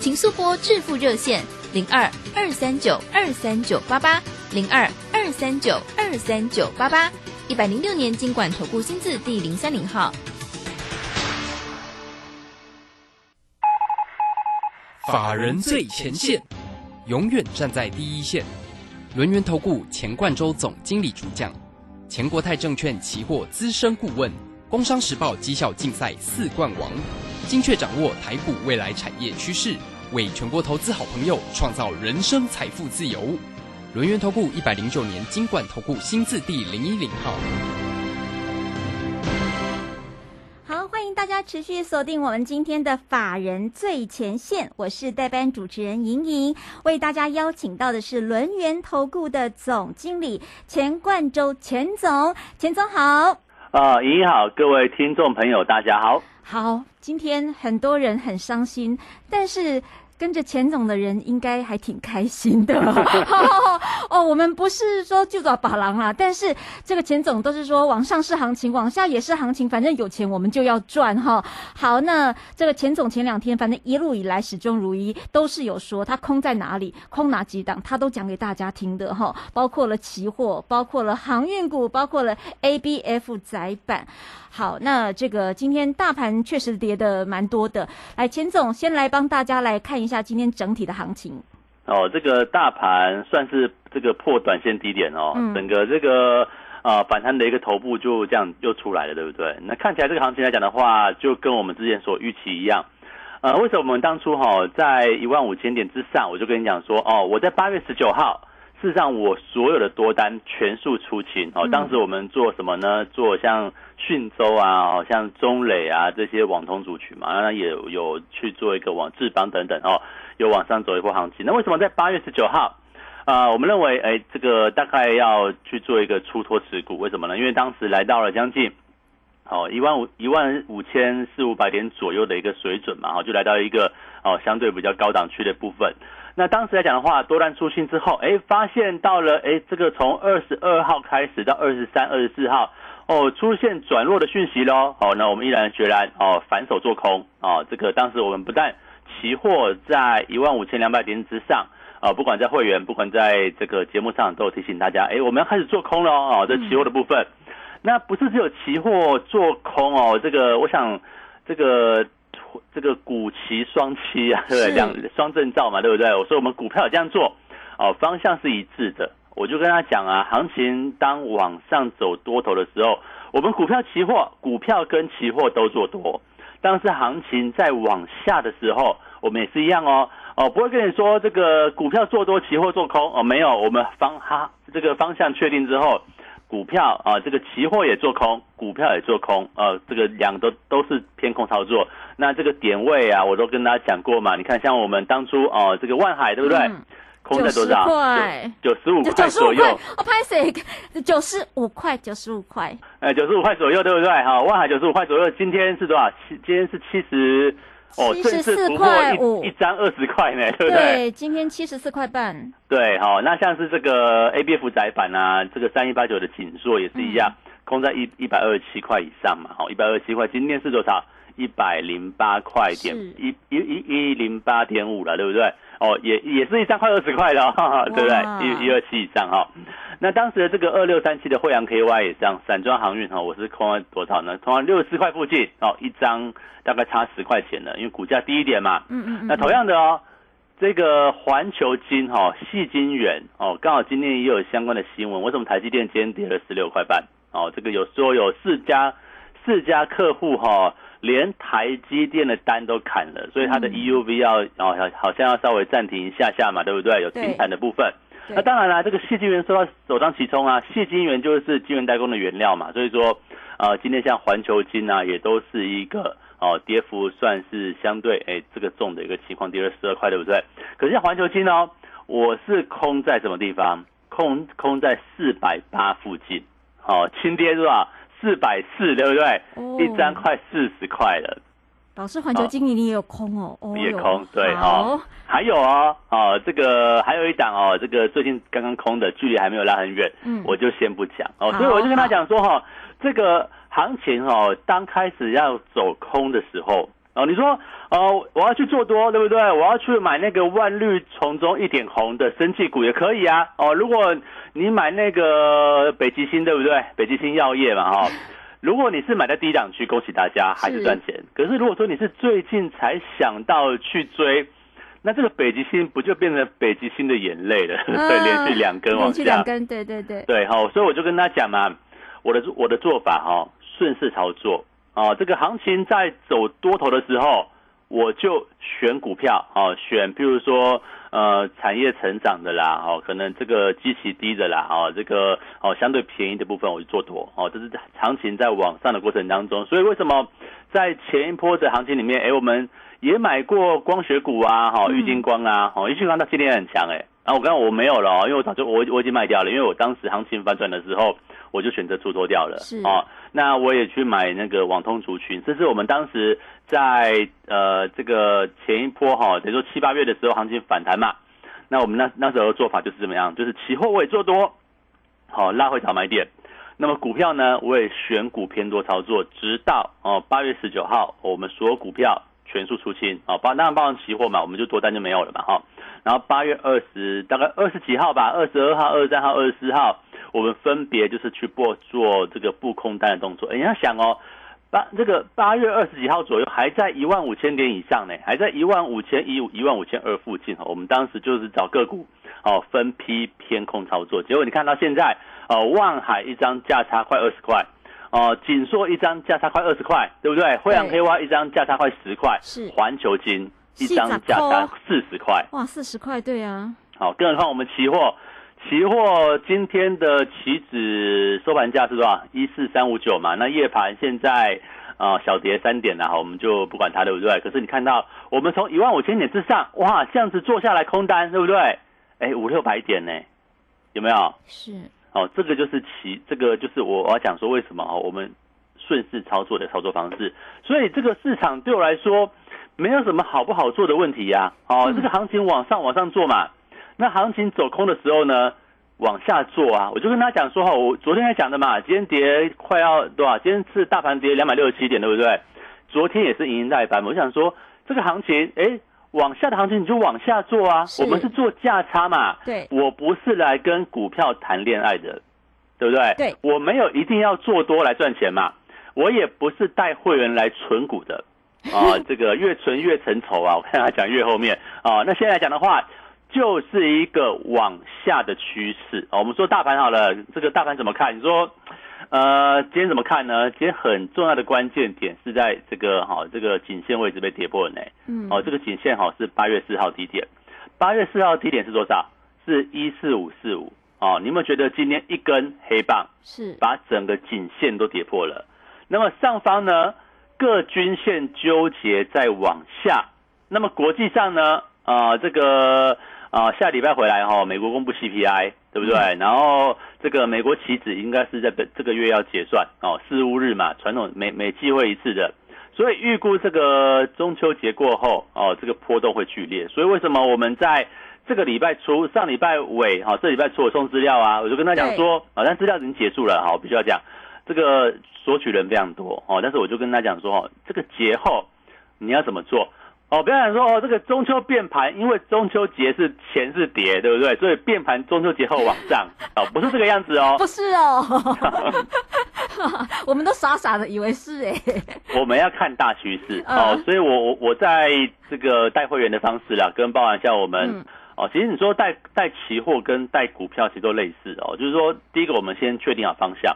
请速拨致富热线零二二三九二三九八八零二二三九二三九八八，一百零六年经管投顾新字第零三零号。法人最前线，永远站在第一线。轮源投顾钱冠洲总经理主讲，前国泰证券期货资深顾问，工商时报绩效竞赛四冠王，精确掌握台股未来产业趋势，为全国投资好朋友创造人生财富自由。轮源投顾一百零九年金管投顾新字第零一零号。好，欢迎大家持续锁定我们今天的法人最前线，我是代班主持人莹莹，为大家邀请到的是轮源投顾的总经理钱冠洲钱总，钱总好。啊，莹莹好，各位听众朋友大家好。好，今天很多人很伤心，但是。跟着钱总的人应该还挺开心的 哦。我们不是说就找把郎啦，但是这个钱总都是说往上是行情，往下也是行情，反正有钱我们就要赚哈。好，那这个钱总前两天反正一路以来始终如一，都是有说他空在哪里，空哪几档，他都讲给大家听的哈。包括了期货，包括了航运股，包括了 ABF 窄板。好，那这个今天大盘确实跌的蛮多的。来，钱总先来帮大家来看一下今天整体的行情。哦，这个大盘算是这个破短线低点哦，整个这个啊反弹的一个头部就这样又出来了，对不对？那看起来这个行情来讲的话，就跟我们之前所预期一样。呃，为什么我们当初哈在一万五千点之上，我就跟你讲说，哦，我在八月十九号。事实上，我所有的多单全数出清哦。当时我们做什么呢？做像讯州啊，像中磊啊这些网通族群嘛，那也有去做一个网智邦等等哦，有往上走一波行情。那为什么在八月十九号啊？我们认为，哎，这个大概要去做一个出脱持股，为什么呢？因为当时来到了将近哦一万五一万五千四五百点左右的一个水准嘛，哦，就来到一个哦相对比较高档区的部分。那当时来讲的话，多单出清之后，哎，发现到了，哎，这个从二十二号开始到二十三、二十四号，哦，出现转弱的讯息喽。哦，那我们毅然决然，哦，反手做空。哦，这个当时我们不但期货在一万五千两百点之上，啊，不管在会员，不管在这个节目上，都有提醒大家，哎，我们要开始做空了哦。这期货的部分，那不是只有期货做空哦，这个我想，这个。这个股期双期啊，对不对？两双证照嘛，对不对？我说我们股票这样做，哦，方向是一致的。我就跟他讲啊，行情当往上走多头的时候，我们股票期货、股票跟期货都做多；但是行情在往下的时候，我们也是一样哦，哦，不会跟你说这个股票做多，期货做空哦，没有，我们方哈这个方向确定之后。股票啊，这个期货也做空，股票也做空，呃，这个两个都是偏空操作。那这个点位啊，我都跟大家讲过嘛。你看，像我们当初哦，这个万海对不对？空在多少？九十五块左右。我拍谁？九十五块，九十五块。哎，九十五块左右，对不对？哈，万海九十五块左右。今天是多少？七，今天是七十。哦，七十四块五一张，二十块呢，对不对？对，今天七十四块半。对，好，那像是这个 A B F 窄板啊，这个三一八九的锦硕也是一样，空在一一百二十七块以上嘛，好，一百二十七块，今天是多少？一百零八块点，一一一一零八点五了，对不对？哦，也也是一张快二十块的，对不对？一一二七以上哈。那当时的这个二六三七的惠阳 KY 也这样，散装航运哈，我是空了多少呢？空了六十四块附近哦，一张大概差十块钱的，因为股价低一点嘛。嗯嗯。那同样的哦，这个环球金哈，细金元哦，刚好今天也有相关的新闻。为什么台积电今天跌了十六块半？哦，这个有说有四家四家客户哈，连台积电的单都砍了，所以它的 EUV 要哦好好像要稍微暂停一下下嘛，对不对？有停产的部分。那当然啦，这个细晶圆受到首当其冲啊，细晶圆就是晶圆代工的原料嘛，所以说呃，今天像环球金啊，也都是一个。哦，跌幅算是相对哎，这个重的一个情况，跌了十二块，对不对？可是像环球金哦，我是空在什么地方？空空在四百八附近，哦，轻跌是吧？四百四，对不对？一张快四十块了。老师，环球经理你也有空哦？也空，对哦。还有哦，哦，这个还有一档哦，这个最近刚刚空的，距离还没有拉很远，嗯，我就先不讲哦。所以我就跟他讲说哈，这个。行情哦，当开始要走空的时候哦，你说哦，我要去做多，对不对？我要去买那个万绿丛中一点红的生技股也可以啊哦。如果你买那个北极星，对不对？北极星药业嘛哈。如果你是买在低档区，恭喜大家还是赚钱。可是如果说你是最近才想到去追，那这个北极星不就变成北极星的眼泪了？对，连续两根往下，连续两根，对对对。对哈，所以我就跟他讲嘛，我的我的做法哈。顺势操作啊，这个行情在走多头的时候，我就选股票啊，选譬如说呃产业成长的啦，哦可能这个基期低的啦，哦这个哦相对便宜的部分我就做多哦，这是行情在往上的过程当中，所以为什么在前一波的行情里面，哎我们也买过光学股啊，哈玉金光啊，哦玉金光到今天很强哎，啊我刚刚我没有了，因为我早就我我已经卖掉了，因为我当时行情反转的时候。我就选择出脱掉了，是。哦，那我也去买那个网通族群，这是我们当时在呃这个前一波哈，等于说七八月的时候行情反弹嘛，那我们那那时候做法就是怎么样，就是期货我也做多，好拉回早买点，那么股票呢我也选股偏多操作，直到哦八月十九号，我们所有股票全数出清，哦包当然包含期货嘛，我们就多单就没有了嘛哈，然后八月二十大概二十几号吧，二十二号、二十三号、二十四号。我们分别就是去做做这个布空单的动作。你要想哦，八这个八月二十几号左右还在一万五千点以上呢，还在一万五千一、一万五千二附近。我们当时就是找个股哦，分批偏空操作。结果你看到现在，哦，万海一张价差快二十块，哦，锦硕一张价差快二十块，对不对？惠阳黑蛙一张价差快十块，是环球金一张价差四十块，哇，四十块，对啊。好，更何况我们期货。期货今天的期指收盘价是多少？一四三五九嘛。那夜盘现在啊小跌三点了哈，我们就不管它对不对？可是你看到我们从一万五千点之上，哇，这样子做下来空单对不对？哎，五六百点呢，有没有？是。哦，这个就是期，这个就是我我要讲说为什么哦，我们顺势操作的操作方式。所以这个市场对我来说没有什么好不好做的问题呀。哦，这个行情往上往上做嘛。那行情走空的时候呢，往下做啊，我就跟他讲说哈，我昨天还讲的嘛，今天跌快要多少？今天是大盘跌两百六十七点，对不对？昨天也是盈盈代班，我想说这个行情，哎，往下的行情你就往下做啊，我们是做价差嘛，对，我不是来跟股票谈恋爱的，对不对？对，我没有一定要做多来赚钱嘛，我也不是带会员来存股的啊，这个越存越成仇啊，我看他讲越后面啊，那现在来讲的话。就是一个往下的趋势我们说大盘好了，这个大盘怎么看？你说，呃，今天怎么看呢？今天很重要的关键点是在这个哈，这个颈线位置被跌破了呢。嗯。哦，这个颈线哈是八月四号低点，八月四号低点是多少？是一四五四五。哦，你有没有觉得今天一根黑棒是把整个颈线都跌破了？那么上方呢，各均线纠结在往下。那么国际上呢，啊，这个。啊，下礼拜回来哈，美国公布 CPI，对不对？然后这个美国期指应该是在本这个月要结算哦，四五日嘛，传统每每季会一次的，所以预估这个中秋节过后哦，这个波动会剧烈。所以为什么我们在这个礼拜初、上礼拜尾哈，这礼拜初我送资料啊，我就跟他讲说，好像资料已经结束了哈，我必须要讲，这个索取人非常多哦，但是我就跟他讲说，哦，这个节后你要怎么做？哦，不要想说哦，这个中秋变盘，因为中秋节是钱是跌，对不对？所以变盘中秋节后往上 哦，不是这个样子哦，不是哦。我们都傻傻的以为是哎。我们要看大趋势哦，所以我我我在这个带会员的方式啦，跟包含像我们哦，其实你说带带期货跟带股票其实都类似哦，就是说第一个我们先确定好方向，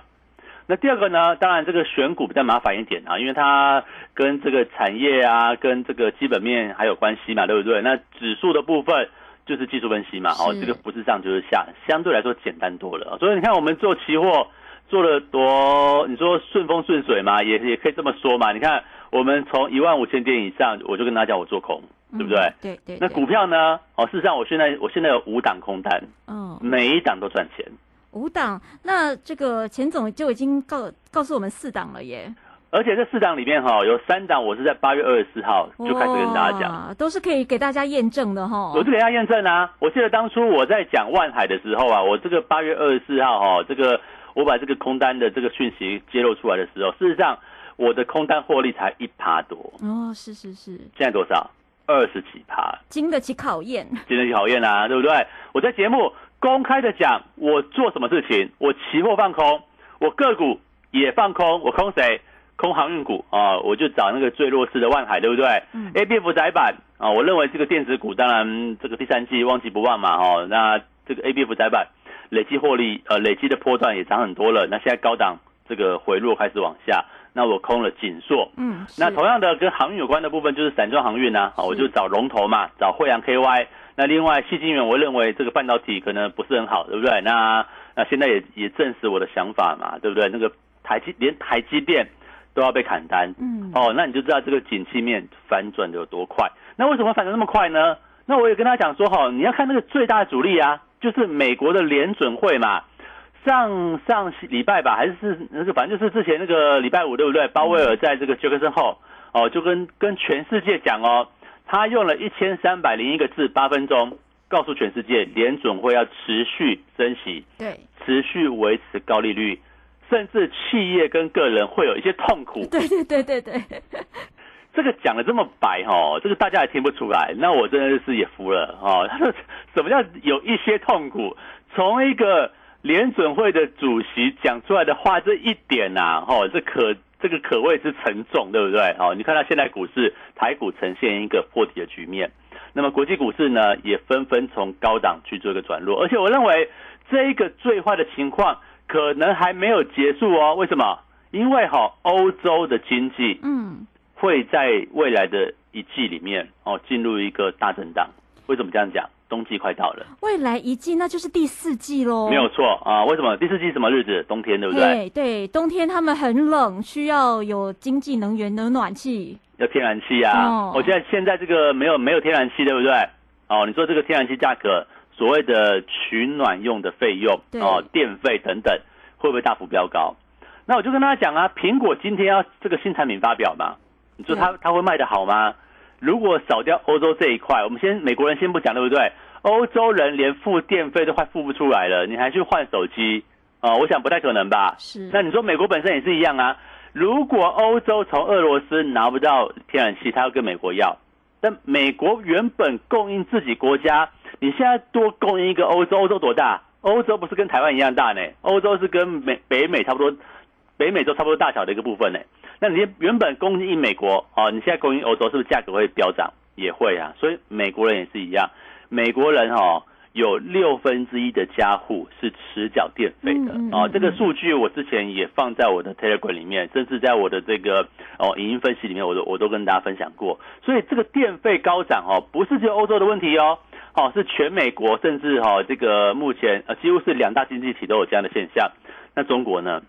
那第二个呢，当然这个选股比较麻烦一点啊，因为它跟这个产业啊，跟这个基本面还有关系嘛，对不对？那指数的部分。就是技术分析嘛，哦，这个不是上就是下，相对来说简单多了。所以你看我们做期货做了多，你说顺风顺水嘛，也也可以这么说嘛。你看我们从一万五千点以上，我就跟大家讲我做空，对不对？对对。那股票呢？哦，事实上我现在我现在有五档空单，嗯，每一档都赚钱。五档，那这个钱总就已经告告诉我们四档了耶。而且这四档里面哈，有三档我是在八月二十四号就开始跟大家讲，都是可以给大家验证的哈。我是给大家验证啊！我记得当初我在讲万海的时候啊，我这个八月二十四号哈，这个我把这个空单的这个讯息揭露出来的时候，事实上我的空单获利才一趴多哦，是是是。现在多少？二十几趴，经得起考验，经得起考验啊，对不对？我在节目公开的讲，我做什么事情，我期货放空，我个股也放空，我空谁？空航运股啊，我就找那个最弱势的万海，对不对嗯？A B F 窄板啊，我认为这个电子股，当然这个第三季旺季不旺嘛，哦，那这个 A B F 窄板累计获利，呃，累计的波段也涨很多了。那现在高档这个回落开始往下，那我空了锦硕，嗯，那同样的跟航运有关的部分就是散装航运呢，啊，我就找龙头嘛，找惠阳 K Y。那另外细晶圆，我认为这个半导体可能不是很好，对不对？那那现在也也证实我的想法嘛，对不对？那个台积连台积电。都要被砍单，嗯，哦，那你就知道这个景气面反转的有多快。那为什么反转那么快呢？那我也跟他讲说，哈，你要看那个最大的主力啊，就是美国的联准会嘛。上上礼拜吧，还是那个，反正就是之前那个礼拜五，对不对？鲍威尔在这个杰克森后，哦，就跟跟全世界讲哦，他用了一千三百零一个字，八分钟，告诉全世界联准会要持续升息，对，持续维持高利率。甚至企业跟个人会有一些痛苦。对对对对对，这个讲的这么白哦，这个大家也听不出来。那我真的是也服了哦。他说什么叫有一些痛苦？从一个联准会的主席讲出来的话，这一点呐，哦，这可这个可谓是沉重，对不对？哦，你看到现在股市台股呈现一个破底的局面，那么国际股市呢，也纷纷从高档去做一个转弱，而且我认为这一个最坏的情况。可能还没有结束哦？为什么？因为哈，欧洲的经济嗯会在未来的一季里面哦进入一个大震荡。为什么这样讲？冬季快到了，未来一季那就是第四季喽。没有错啊。为什么第四季什么日子？冬天对不对？对，冬天他们很冷，需要有经济能源的暖气，要天然气啊。我现在现在这个没有没有天然气，对不对？哦，你说这个天然气价格？所谓的取暖用的费用哦，电费等等，会不会大幅飙高？那我就跟大家讲啊，苹果今天要这个新产品发表嘛，你说它它会卖得好吗？如果少掉欧洲这一块，我们先美国人先不讲，对不对？欧洲人连付电费都快付不出来了，你还去换手机啊？我想不太可能吧。是。那你说美国本身也是一样啊？如果欧洲从俄罗斯拿不到天然气，他要跟美国要，但美国原本供应自己国家。你现在多供应一个欧洲，欧洲多大？欧洲不是跟台湾一样大呢？欧洲是跟美北美差不多，北美洲差不多大小的一个部分呢。那你原本供应美国哦，你现在供应欧洲，是不是价格会飙涨？也会啊。所以美国人也是一样，美国人哈有六分之一的家户是持缴电费的哦。这个数据我之前也放在我的 Telegram 里面，甚至在我的这个哦影音分析里面，我都我都跟大家分享过。所以这个电费高涨哦，不是只有欧洲的问题哦。哦，是全美国，甚至哈，这个目前呃，几乎是两大经济体都有这样的现象。那中国呢？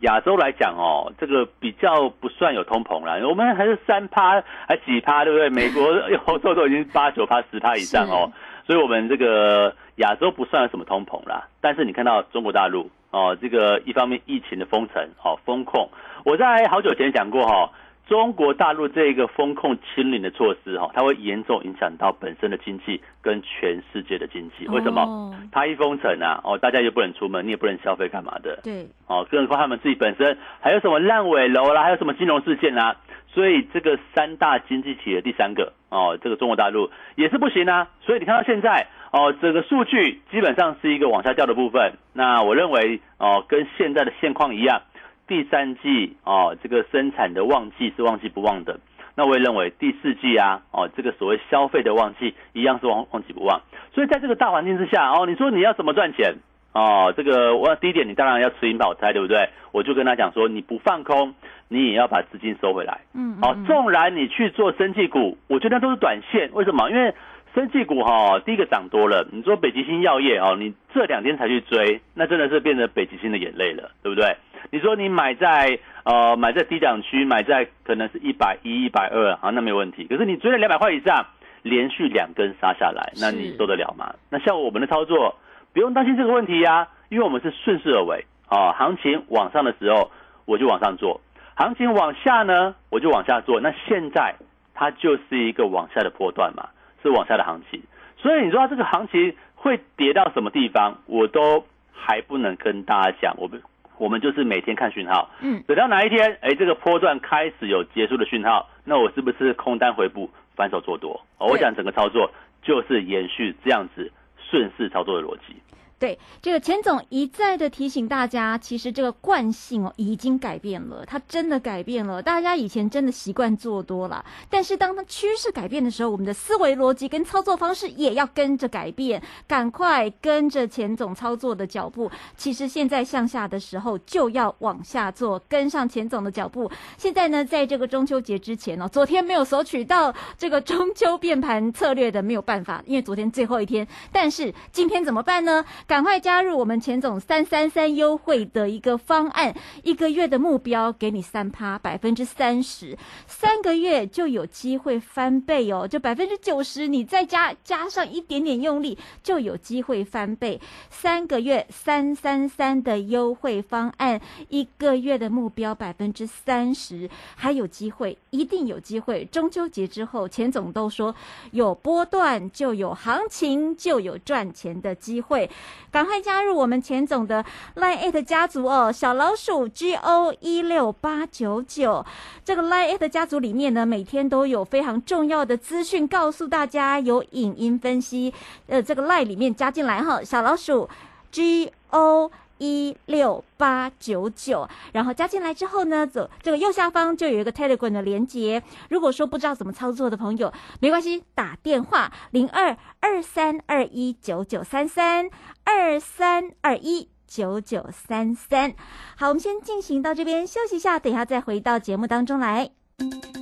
亚洲来讲哦，这个比较不算有通膨了，我们还是三趴还几趴，对不对？美国、欧洲都已经八九趴、十趴以上哦，所以我们这个亚洲不算什么通膨啦。但是你看到中国大陆哦，这个一方面疫情的封城哦，封控，我在好久前讲过哈。中国大陆这个风控清零的措施，哈，它会严重影响到本身的经济跟全世界的经济。为什么？它一封城啊，哦，大家又不能出门，你也不能消费，干嘛的？对，哦，更何况他们自己本身还有什么烂尾楼啦，还有什么金融事件啊？所以这个三大经济体的第三个，哦，这个中国大陆也是不行啊。所以你看到现在，哦，整个数据基本上是一个往下掉的部分。那我认为，哦，跟现在的现况一样。第三季哦，这个生产的旺季是旺季不旺的。那我也认为第四季啊，哦，这个所谓消费的旺季一样是旺旺季不旺。所以在这个大环境之下，哦，你说你要怎么赚钱？哦，这个我第一点，你当然要吃银保菜，对不对？我就跟他讲说，你不放空，你也要把资金收回来。嗯，哦，纵然你去做生技股，我觉得都是短线。为什么？因为生技股哈，第一个涨多了。你说北极星药业哦，你这两天才去追，那真的是变成北极星的眼泪了，对不对？你说你买在呃买在低档区，买在可能是一百一、一百二啊，那没有问题。可是你追了两百块以上，连续两根杀下来，那你受得了吗？那像我们的操作。不用担心这个问题呀，因为我们是顺势而为啊。行情往上的时候，我就往上做；行情往下呢，我就往下做。那现在它就是一个往下的波段嘛，是往下的行情。所以你说这个行情会跌到什么地方，我都还不能跟大家讲。我们我们就是每天看讯号，嗯，等到哪一天，哎，这个波段开始有结束的讯号，那我是不是空单回补，反手做多？我讲整个操作就是延续这样子顺势操作的逻辑。对，这个钱总一再的提醒大家，其实这个惯性哦已经改变了，它真的改变了。大家以前真的习惯做多了，但是当它趋势改变的时候，我们的思维逻辑跟操作方式也要跟着改变，赶快跟着钱总操作的脚步。其实现在向下的时候就要往下做，跟上钱总的脚步。现在呢，在这个中秋节之前哦，昨天没有索取到这个中秋变盘策略的没有办法，因为昨天最后一天。但是今天怎么办呢？赶快加入我们钱总三三三优惠的一个方案，一个月的目标给你三趴百分之三十，三个月就有机会翻倍哦，就百分之九十，你再加加上一点点用力就有机会翻倍。三个月三三三的优惠方案，一个月的目标百分之三十，还有机会，一定有机会。中秋节之后，钱总都说有波段就有行情，就有赚钱的机会。赶快加入我们钱总的 Line It 家族哦，小老鼠 G O 一六八九九。这个 Line It 家族里面呢，每天都有非常重要的资讯告诉大家，有影音分析。呃，这个 Line 里面加进来哈，小老鼠 G O 一六八九九。然后加进来之后呢，走这个右下方就有一个 Telegram 的连接。如果说不知道怎么操作的朋友，没关系，打电话零二二三二一九九三三。二三二一九九三三，好，我们先进行到这边休息一下，等一下再回到节目当中来。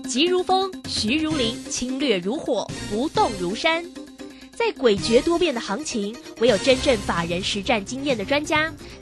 急如风，徐如林，侵略如火，不动如山。在诡谲多变的行情，唯有真正法人实战经验的专家，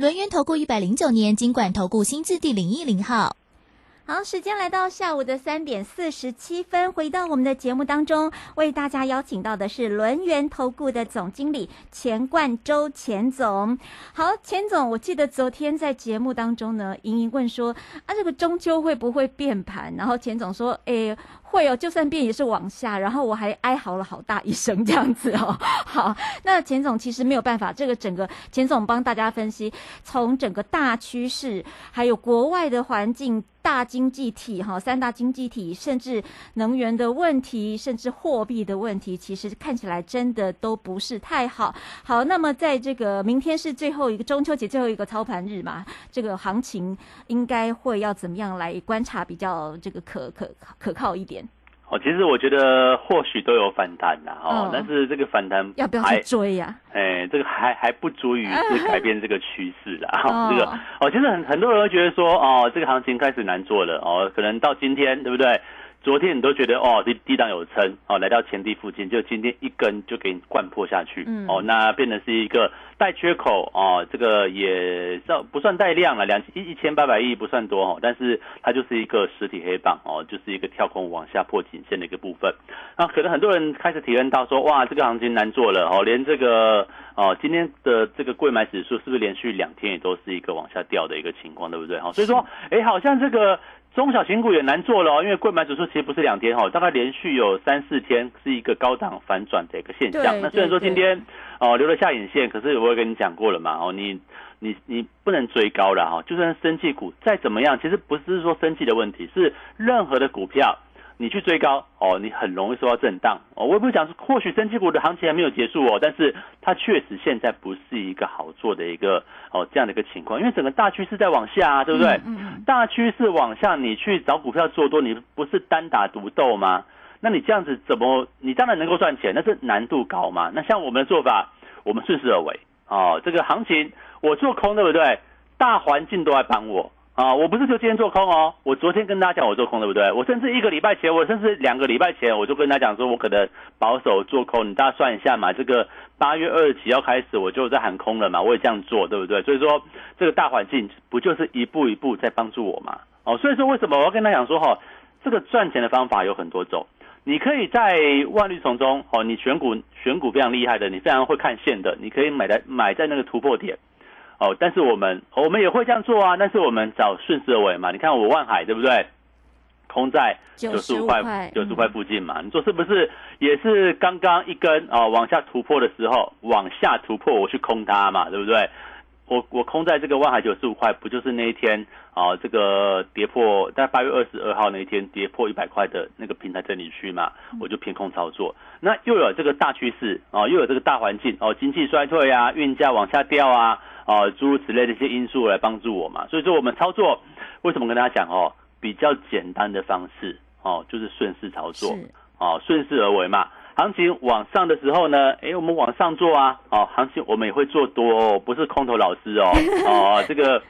轮源投顾一百零九年经管投顾新字第零一零号。好，时间来到下午的三点四十七分，回到我们的节目当中，为大家邀请到的是轮源投顾的总经理钱冠周钱总。好，钱总，我记得昨天在节目当中呢，莹莹问说啊，这个中秋会不会变盘？然后钱总说，哎。会哦，就算变也是往下，然后我还哀嚎了好大一声这样子哦。好，那钱总其实没有办法，这个整个钱总帮大家分析，从整个大趋势，还有国外的环境、大经济体哈，三大经济体，甚至能源的问题，甚至货币的问题，其实看起来真的都不是太好。好，那么在这个明天是最后一个中秋节最后一个操盘日嘛，这个行情应该会要怎么样来观察比较这个可可可靠一点？哦，其实我觉得或许都有反弹的哦，哦但是这个反弹要不要去追呀？哎，这个还还不足以是改变这个趋势啦。哦这个哦，其实很很多人会觉得说，哦，这个行情开始难做了哦，可能到今天对不对？昨天你都觉得哦低低档有撑哦，来到前低附近，就今天一根就给你灌破下去，嗯哦，那变成是一个带缺口哦，这个也算不算带量了，两一一千八百亿不算多哦，但是它就是一个实体黑棒哦，就是一个跳空往下破颈线的一个部分。那可能很多人开始体验到说，哇，这个行情难做了哦，连这个哦今天的这个贵买指数是不是连续两天也都是一个往下掉的一个情况，对不对？哈，所以说，哎，好像这个。中小型股也难做了哦，因为贵买指数其实不是两天哈，大概连续有三四天是一个高档反转的一个现象。那虽然说今天哦留了下影线，可是我也跟你讲过了嘛哦，你你你不能追高了哈，就算生技股再怎么样，其实不是说生技的问题，是任何的股票。你去追高哦，你很容易受到震荡哦。我也不是讲说，或许升级股的行情还没有结束哦，但是它确实现在不是一个好做的一个哦这样的一个情况，因为整个大趋势在往下啊，对不对？嗯嗯大趋势往下，你去找股票做多，你不是单打独斗吗？那你这样子怎么？你当然能够赚钱，但是难度高嘛。那像我们的做法，我们顺势而为哦。这个行情我做空，对不对？大环境都在帮我。啊，我不是就今天做空哦，我昨天跟大家讲我做空，对不对？我甚至一个礼拜前，我甚至两个礼拜前，我就跟大家讲说，我可能保守做空，你大家算一下嘛，这个八月二十几要开始，我就在喊空了嘛，我也这样做，对不对？所以说，这个大环境不就是一步一步在帮助我嘛？哦，所以说为什么我要跟他讲说哈，这个赚钱的方法有很多种，你可以在万绿丛中哦，你选股选股非常厉害的，你非常会看线的，你可以买在买在那个突破点。哦，但是我们我们也会这样做啊，但是我们找顺势而为嘛。你看我万海对不对？空在九十五块块九十块附近嘛，你说是不是也是刚刚一根哦往下突破的时候往下突破，我去空它嘛，对不对？我我空在这个万海九十五块，不就是那一天啊、这个跌破在八月二十二号那一天跌破一百块的那个平台整理区嘛，我就偏空操作。那又有这个大趋势啊，又有这个大环境哦，经济衰退啊，运价往下掉啊，啊，诸如此类的一些因素来帮助我嘛。所以说我们操作为什么跟大家讲哦，比较简单的方式哦，就是顺势操作是哦，顺势而为嘛。行情往上的时候呢，哎，我们往上做啊，哦，行情我们也会做多哦，不是空头老师哦，哦，这个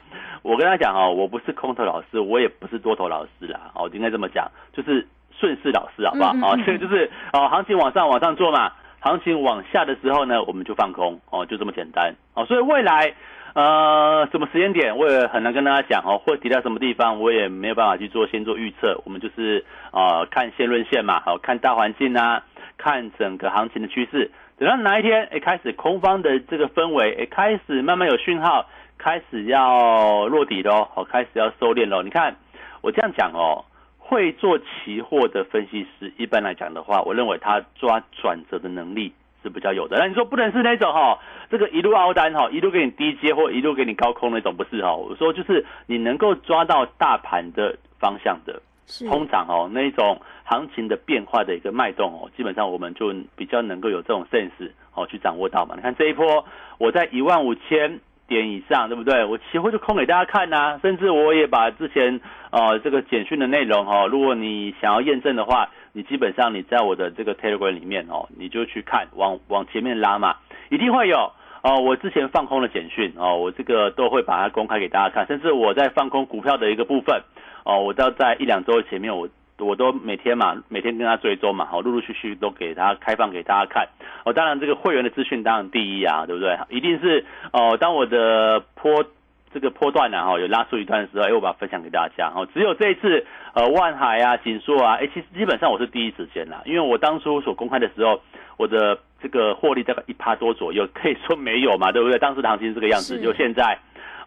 我跟他讲哦，我不是空头老师，我也不是多头老师啦，哦，应该这么讲，就是顺势老师好不好？哦，这个就是哦，行情往上往上做嘛，行情往下的时候呢，我们就放空哦，就这么简单哦，所以未来。呃，什么时间点我也很难跟大家讲哦，或提到什么地方我也没有办法去做先做预测。我们就是呃看线论线嘛，好看大环境啊，看整个行情的趋势。等到哪一天哎开始空方的这个氛围哎开始慢慢有讯号，开始要落底喽，好开始要收敛喽。你看我这样讲哦，会做期货的分析师一般来讲的话，我认为他抓转折的能力是比较有的。那你说不能是那种哈，这个一路凹单哈，一路给你低接或一路给你高空那种，不是哈。我说就是你能够抓到大盘的方向的，通常哦那一种行情的变化的一个脉动哦，基本上我们就比较能够有这种 sense 哦去掌握到嘛。你看这一波我在一万五千点以上，对不对？我期货就空给大家看呐、甚至我也把之前呃这个简讯的内容哦，如果你想要验证的话，你基本上你在我的这个 Telegram 里面哦，你就去看往往前面拉嘛，一定会有。哦，我之前放空的简讯哦，我这个都会把它公开给大家看，甚至我在放空股票的一个部分哦，我到在一两周前面我。我都每天嘛，每天跟他追踪嘛，好，陆陆续续都给他开放给大家看。哦，当然这个会员的资讯当然第一啊，对不对？一定是哦，当我的波这个波段呢、啊，哈，有拉出一段的时候，哎，我把它分享给大家。哦，只有这一次，呃，万海啊、锦硕啊，哎，其实基本上我是第一时间啦，因为我当初所公开的时候，我的这个获利大概一趴多左右，可以说没有嘛，对不对？当时行情是这个样子，就现在。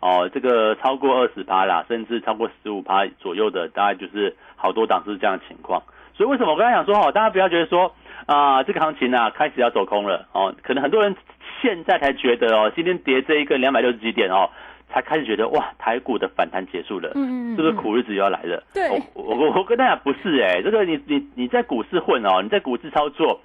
哦，这个超过二十趴啦，甚至超过十五趴左右的，大概就是好多档是这样的情况。所以为什么我刚才讲说，哦，大家不要觉得说啊、这个行情啊开始要走空了哦，可能很多人现在才觉得哦，今天跌这一个两百六十几点哦，才开始觉得哇，台股的反弹结束了，嗯是不是苦日子又要来了？对我我我我跟大家不是哎、这个你你你在股市混哦，你在股市操作，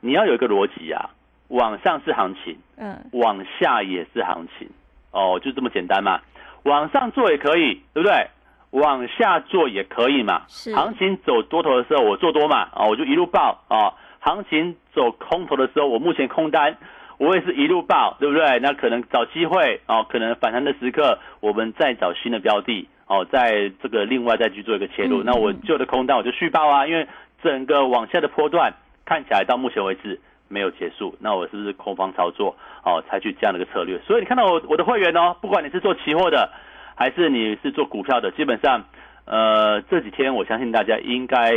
你要有一个逻辑啊，往上是行情，嗯往下也是行情，哦，就这么简单嘛。往上做也可以，对不对？往下做也可以嘛。是行情走多头的时候，我做多嘛，啊，我就一路报啊。行情走空头的时候，我目前空单，我也是一路报，对不对？那可能找机会哦，可能反弹的时刻，我们再找新的标的哦，在这个另外再去做一个切入。嗯那我旧的空单我就续报啊，因为整个往下的波段看起来到目前为止没有结束，那我是不是空方操作哦，采取这样的一个策略？所以你看到我我的会员哦，不管你是做期货的，还是你是做股票的，基本上呃这几天我相信大家应该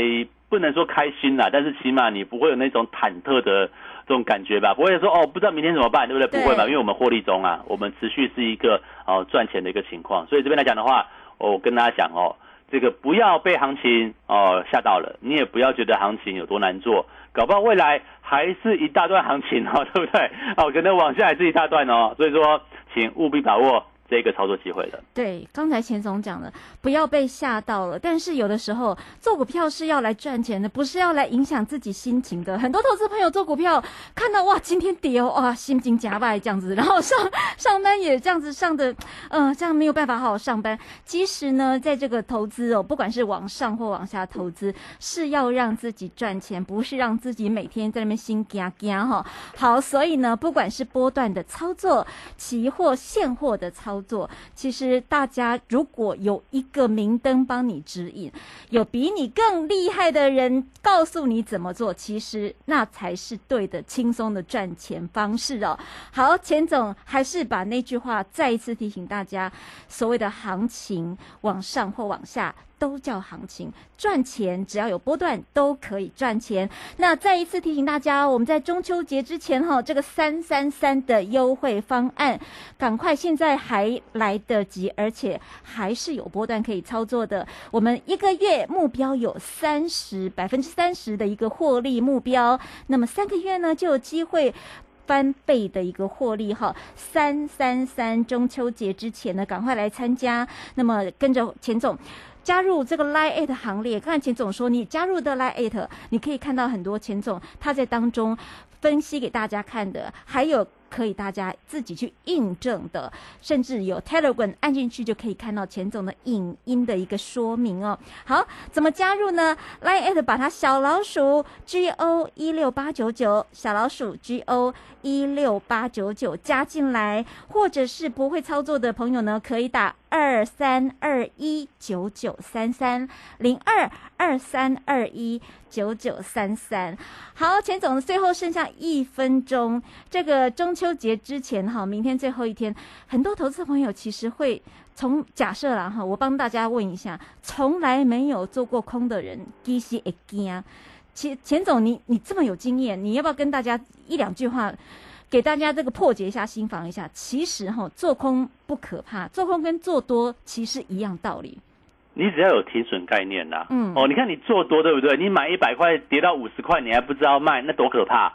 不能说开心啦，但是起码你不会有那种忐忑的这种感觉吧？不会说哦不知道明天怎么办，对不对？不会吧？因为我们获利中啊，我们持续是一个哦赚钱的一个情况，所以这边来讲的话，我跟大家讲哦。这个不要被行情哦吓到了，你也不要觉得行情有多难做，搞不好未来还是一大段行情哦，对不对？哦，可能往下还是一大段哦，所以说请务必把握这个操作机会的。对，刚才钱总讲的，不要被吓到了。但是有的时候做股票是要来赚钱的，不是要来影响自己心情的。很多投资朋友做股票，看到哇今天跌哦，哇心情夹败这样子，然后上 上班也这样子上的，嗯、这样没有办法好好上班。其实呢，在这个投资哦，不管是往上或往下投资，是要让自己赚钱，不是让自己每天在那边心嘎嘎哈。好，所以呢，不管是波段的操作、期货、现货的操作，操作其实大家如果有一个明灯帮你指引，有比你更厉害的人告诉你怎么做，其实那才是对的、轻松的赚钱方式哦。好，钱总还是把那句话再一次提醒大家：所谓的行情往上或往下。都叫行情，赚钱只要有波段都可以赚钱。那再一次提醒大家，我们在中秋节之前哈，这个三三三的优惠方案，赶快现在还来得及，而且还是有波段可以操作的。我们一个月目标有三十百分之三十的一个获利目标，那么三个月呢就有机会。翻倍的一个获利哈，三三三中秋节之前呢，赶快来参加。那么跟着钱总。加入这个 Line Eight 行列，刚才钱总说你加入的 Line Eight，你可以看到很多钱总他在当中分析给大家看的，还有可以大家自己去印证的，甚至有 Telegram 按进去就可以看到钱总的影音的一个说明哦。好，怎么加入呢？Line Eight 把它小老鼠 G O 一六八九九小老鼠 G O 一六八九九加进来，或者是不会操作的朋友呢，可以打。二三二一九九三三零二二三二一九九三三，好，钱总，最后剩下一分钟，这个中秋节之前哈，明天最后一天，很多投资朋友其实会从假设啦哈，我帮大家问一下，从来没有做过空的人，其实会惊。钱钱总，你你这么有经验，你要不要跟大家一两句话？给大家这个破解一下、心防一下。其实哈，做空不可怕，做空跟做多其实一样道理。你只要有停损概念啦，嗯哦，你看你做多对不对？你买一百块跌到五十块，你还不知道卖，那多可怕！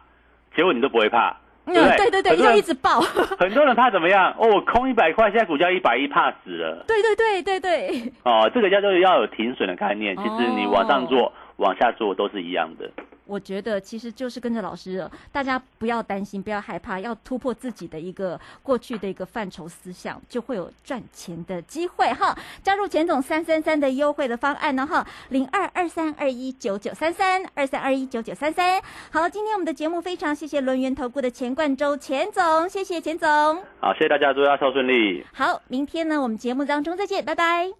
结果你都不会怕，嗯，对不对对对，很多人要一直爆。很多人怕怎么样？哦，我空一百块，现在股价一百一，怕死了。对对对对对，哦，这个叫做要有停损的概念。其实你往上哦做、往下做都是一样的。我觉得其实就是跟着老师的，大家不要担心，不要害怕，要突破自己的一个过去的一个范畴思想，就会有赚钱的机会哈。加入钱总三三三的优惠的方案呢哈，零二二三二一九九三三二三二一九九三三。好，今天我们的节目非常谢谢轮源投顾的钱冠周钱总，谢谢钱总。好，谢谢大家，祝大家超顺利。好，明天呢我们节目当中再见，拜拜。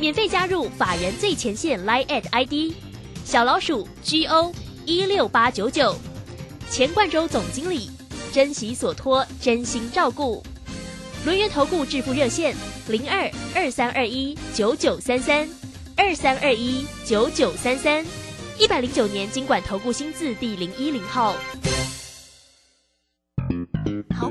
免费加入法人最前线 Line at ID 小老鼠 G O 一六八九九，钱冠洲总经理，珍惜所托，真心照顾。轮源投顾致富热线零二二三二一九九三三二三二一九九三三，一百零九年经管投顾新字第零一零号。